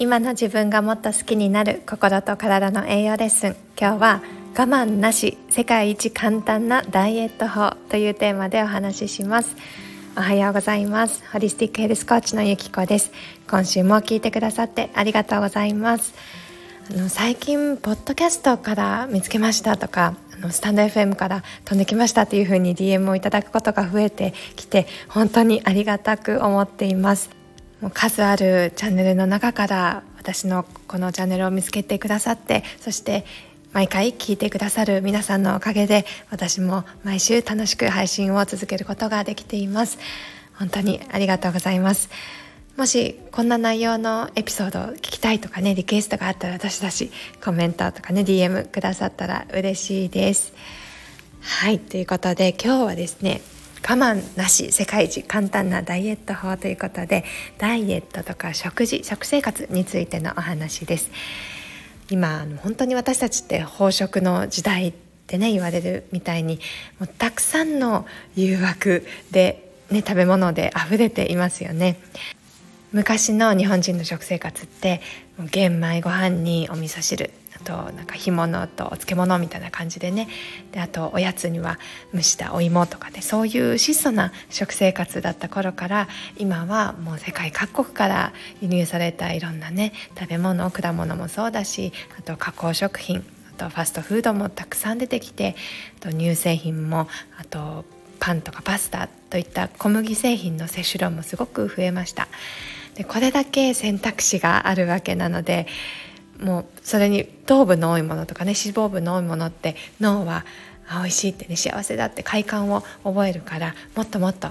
今の自分がもっと好きになる心と体の栄養レッスン今日は我慢なし世界一簡単なダイエット法というテーマでお話しします。おはようございます。ホリスティックヘルスコーチのゆきこです。今週も聞いてくださってありがとうございます。あの最近ポッドキャストから見つけましたとかあのスタンド FM から飛んできましたというふうに DM をいただくことが増えてきて本当にありがたく思っています。もう数あるチャンネルの中から私のこのチャンネルを見つけてくださってそして毎回聞いてくださる皆さんのおかげで私も毎週楽しく配信を続けることができています。本当にありがとうございます。もしこんな内容のエピソードを聞きたいとかねリクエストがあったらどしどしコメントとかね DM くださったら嬉しいです。はいということで今日はですね我慢なし世界一簡単なダイエット法ということでダイエットとか食事食生活についてのお話です。今本当に私たちって飽食の時代ってね言われるみたいにもうたくさんの誘惑で、ね、食べ物で溢れていますよね。昔の日本人の食生活って玄米ご飯にお味噌汁あとなんか干物とお漬物みたいな感じでね。であとおやつには蒸したお芋とかねそういう質素な食生活だった頃から今はもう世界各国から輸入されたいろんなね食べ物果物もそうだしあと加工食品あとファストフードもたくさん出てきてあと乳製品もあとパンとかパスタといった小麦製品の摂取量もすごく増えましたでこれだけ選択肢があるわけなのでもうそれに糖分の多いものとかね脂肪分の多いものって脳はあ美味しいってね幸せだって快感を覚えるからもっともっと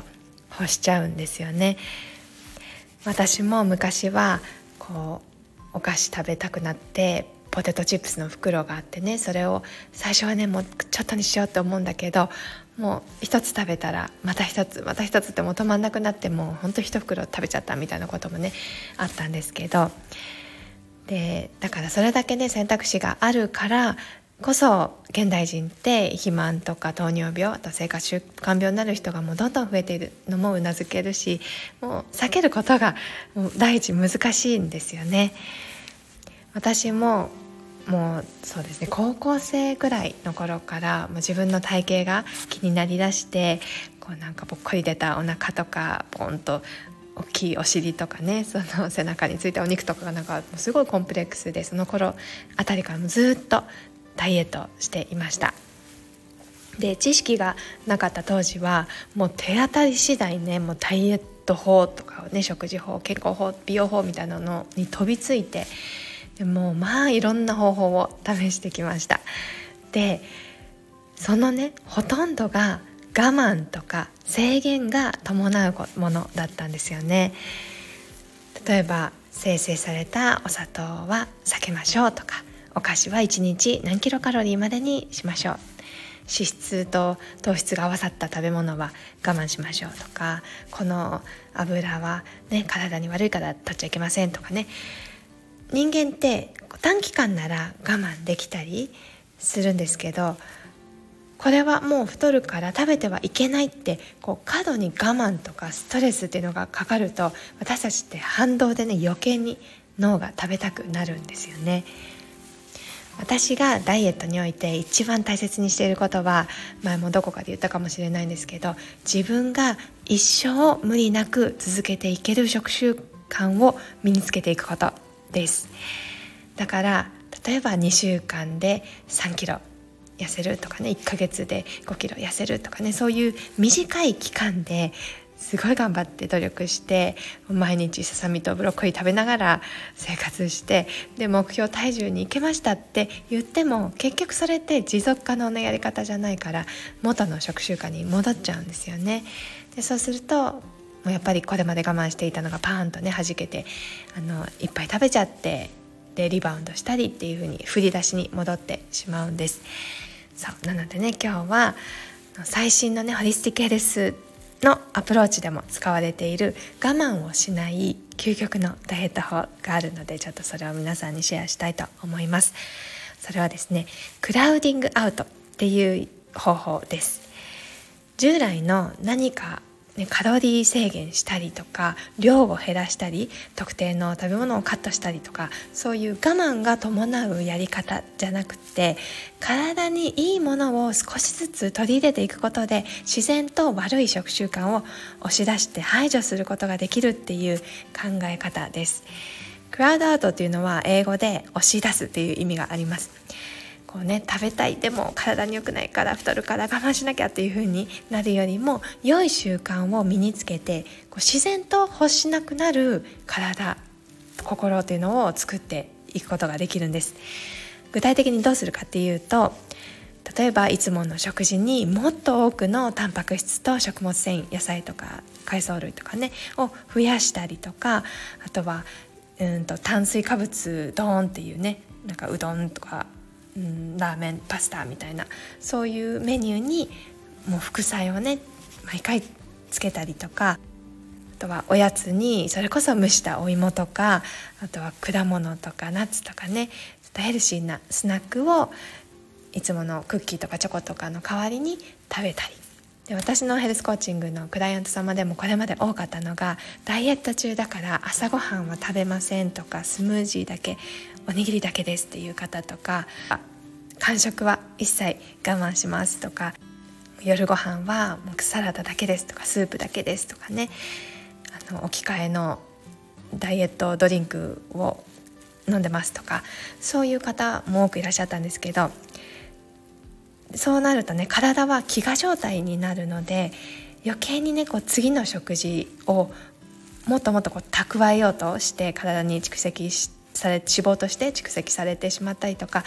欲しちゃうんですよね。私も昔はこうお菓子食べたくなってポテトチップスの袋があってねそれを最初はねもうちょっとにしようと思うんだけどもう一つ食べたらまた一つまた一つってもう止まんなくなってもうほんと一袋食べちゃったみたいなこともねあったんですけどでだからそれだけね選択肢があるからこそ現代人って肥満とか糖尿病あと生活習慣病になる人がもうどんどん増えているのもうなずけるしもう避けることが第一難しいんですよね。私ももうそうですね高校生ぐらいの頃からもう自分の体型が気になりだしてこうなんかぽっこり出たお腹とかポンと大きいお尻とかねその背中についたお肉とかがなんかすごいコンプレックスでその頃あたりからもずっとダイエットしていました。で知識がなかった当時はもう手当たり次第ねもうダイエット法とかね食事法健康法美容法みたいなのに飛びついてでもまあいろんな方法を試してきました。でそのねほとんどが我慢とか制限が伴うものだったんですよね。例えば生成されたお砂糖は避けましょうとかお菓子は1日何キロカロリーまでにしましょう。脂質と糖質が合わさった食べ物は我慢しましょうとかこの油は、ね、体に悪いから取っちゃいけませんとかね。人間って短期間なら我慢できたりするんですけどこれはもう太るから食べてはいけないってこう過度に我慢とかストレスっていうのがかかると私たちって反動でね余計に脳が食べたくなるんですよね。私がダイエットにおいて一番大切にしていることは前もどこかで言ったかもしれないんですけど自分が一生無理なく続けていける食習慣を身につけていくことですだから例えば2週間で3キロ痩せるとかね1ヶ月で5キロ痩せるとかねそういう短い期間ですごい頑張って努力して毎日ささみとブロッコリー食べながら生活してで目標体重に行けましたって言っても結局それって持続可能なやり方じゃないから元の食習慣に戻っちゃうんですよね。でそうするともやっぱりこれまで我慢していたのがパーンとね弾けてあのいっぱい食べちゃってでリバウンドしたりっていう風に振り出しに戻ってしまうんです。そうなのでね今日は最新のねホリスティックヘルスのアプローチでも使われている我慢をしない究極のダイエット法があるのでちょっとそれを皆さんにシェアしたいと思いますそれはですねクラウディングアウトっていう方法です従来の何かね、カロリー制限したりとか量を減らしたり特定の食べ物をカットしたりとかそういう我慢が伴うやり方じゃなくて体にいいものを少しずつ取り入れていくことで自然と悪い食習慣を押し出して排除することができるっていう考え方です。クラウドアウトっていうのは英語で押し出すっていう意味があります。こうね食べたいでも体に良くないから太るから我慢しなきゃっていう風になるよりも良い習慣を身につけてこう自然と欲しなくなる体心というのを作っていくことができるんです。具体的にどうするかっていうと例えばいつもの食事にもっと多くのタンパク質と食物繊維野菜とか海藻類とかねを増やしたりとかあとはうんと炭水化物ドーンっていうねなんかうどんとかうん、ラーメンパスタみたいなそういうメニューにもう副菜をね毎回つけたりとかあとはおやつにそれこそ蒸したお芋とかあとは果物とかナッツとかねちょっとヘルシーなスナックをいつものクッキーとかチョコとかの代わりに食べたりで私のヘルスコーチングのクライアント様でもこれまで多かったのがダイエット中だから朝ごはんは食べませんとかスムージーだけおにぎりだけですっていう方とか間食は一切我慢しますとか夜ご飯はもうサラダだけですとかスープだけですとかねあの置き換えのダイエットドリンクを飲んでますとかそういう方も多くいらっしゃったんですけどそうなるとね体は飢餓状態になるので余計にねこう次の食事をもっともっとこう蓄えようとして体に蓄積され脂肪として蓄積されてしまったりとか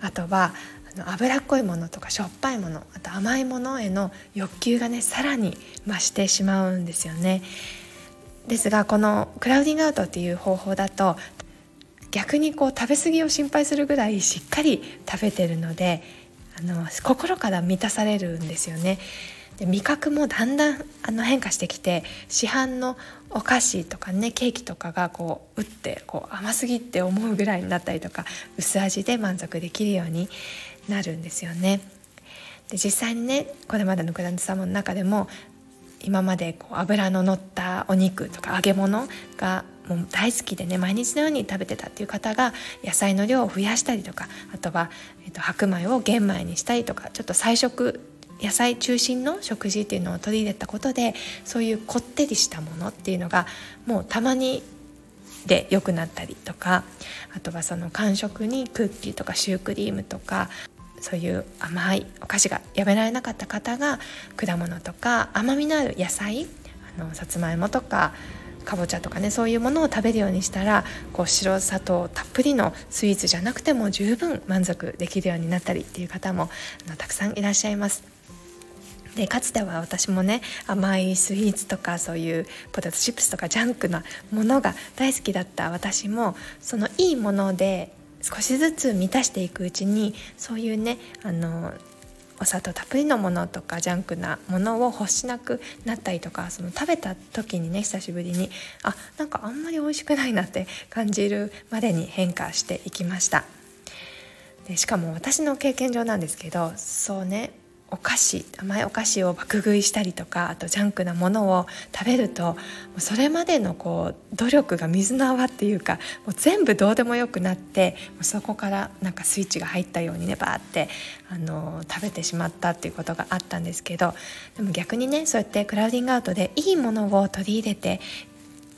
あとはあの脂っこいものとかしょっぱいものあと甘いものへの欲求がねさらに増してしまうんですよね。ですがこのクラウディングアウトっていう方法だと逆にこう食べ過ぎを心配するぐらいしっかり食べてるのであの心から満たされるんですよね。で味覚もだんだんあの変化してきて市販のお菓子とかねケーキとかがこう打ってこう甘すぎって思うぐらいになったりとか薄味で満足できるようになるんですよね。で実際にねこれまでのグランドサムの中でも今までこう油の乗ったお肉とか揚げ物がもう大好きでね毎日のように食べてたっていう方が野菜の量を増やしたりとかあとは、えっと、白米を玄米にしたりとかちょっと菜食野菜中心の食事っていうのを取り入れたことでそういうこってりしたものっていうのがもうたまにで良くなったりとかあとはその間食にクッキーとかシュークリームとかそういう甘いお菓子がやめられなかった方が果物とか甘みのある野菜あのさつまいもとかかぼちゃとかねそういうものを食べるようにしたらこう白砂糖たっぷりのスイーツじゃなくても十分満足できるようになったりっていう方もあのたくさんいらっしゃいます。でかつては私もね甘いスイーツとかそういうポテトチップスとかジャンクなものが大好きだった私もそのいいもので少しずつ満たしていくうちにそういうねあのお砂糖たっぷりのものとかジャンクなものを欲しなくなったりとかその食べた時にね久しぶりにあなんかあんまり美味しくないなって感じるまでに変化していきました。でしかも私の経験上なんですけどそうねお菓子甘いお菓子を爆食いしたりとかあとジャンクなものを食べるとそれまでのこう努力が水の泡っていうかもう全部どうでもよくなってそこからなんかスイッチが入ったようにねバーってあの食べてしまったっていうことがあったんですけどでも逆にねそうやってクラウディングアウトでいいものを取り入れて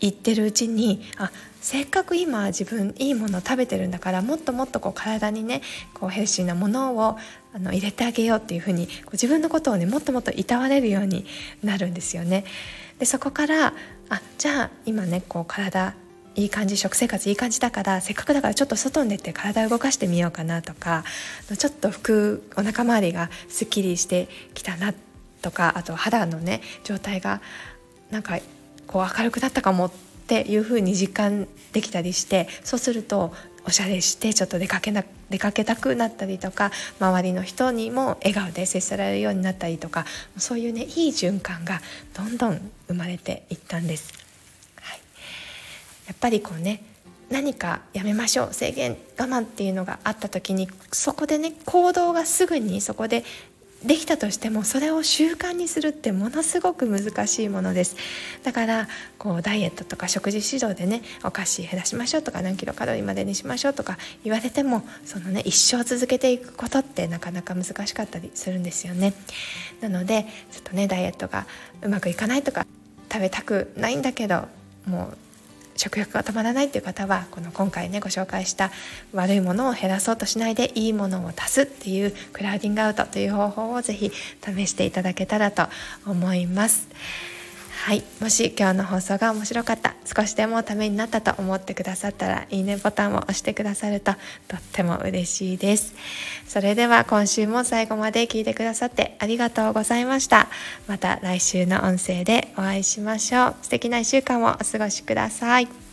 いってるうちにあせっかく今自分いいものを食べてるんだからもっともっとこう体にねこうヘルシーなものをあの入れてあげようっていうふうにこう自分のことをねもっともっといたわれるようになるんですよね。でそこからあじゃあ今ねこう体いい感じ食生活いい感じだからせっかくだからちょっと外に出て体を動かしてみようかなとかちょっと服お腹周りがすっきりしてきたなとかあと肌のね状態がなんかこう明るくなったかもっていうふうに実感できたりしてそうするとおしゃれしてちょっと出かけな出かけたくなったりとか周りの人にも笑顔で接せられるようになったりとかそういうねいい循環がどんどん生まれていったんです。はい、やっぱりこうね何かやめましょう制限我慢っていうのがあった時にそこでね行動がすぐにそこでできたとしてもそれを習慣にするってものすごく難しいものです。だからこうダイエットとか食事指導でねお菓子減らしましょうとか何キロカロリーまでにしましょうとか言われてもそのね一生続けていくことってなかなか難しかったりするんですよね。なのでちょっとねダイエットがうまくいかないとか食べたくないんだけどもう食欲が止まらないっていう方はこの今回ねご紹介した悪いものを減らそうとしないでいいものを足すっていうクラウディングアウトという方法をぜひ試していただけたらと思います。はい。もし今日の放送が面白かった少しでもためになったと思ってくださったらいいねボタンを押してくださるととっても嬉しいです。それでは今週も最後まで聞いてくださってありがとうございました。また来週の音声でお会いしましょう。素敵な1週間をお過ごしください。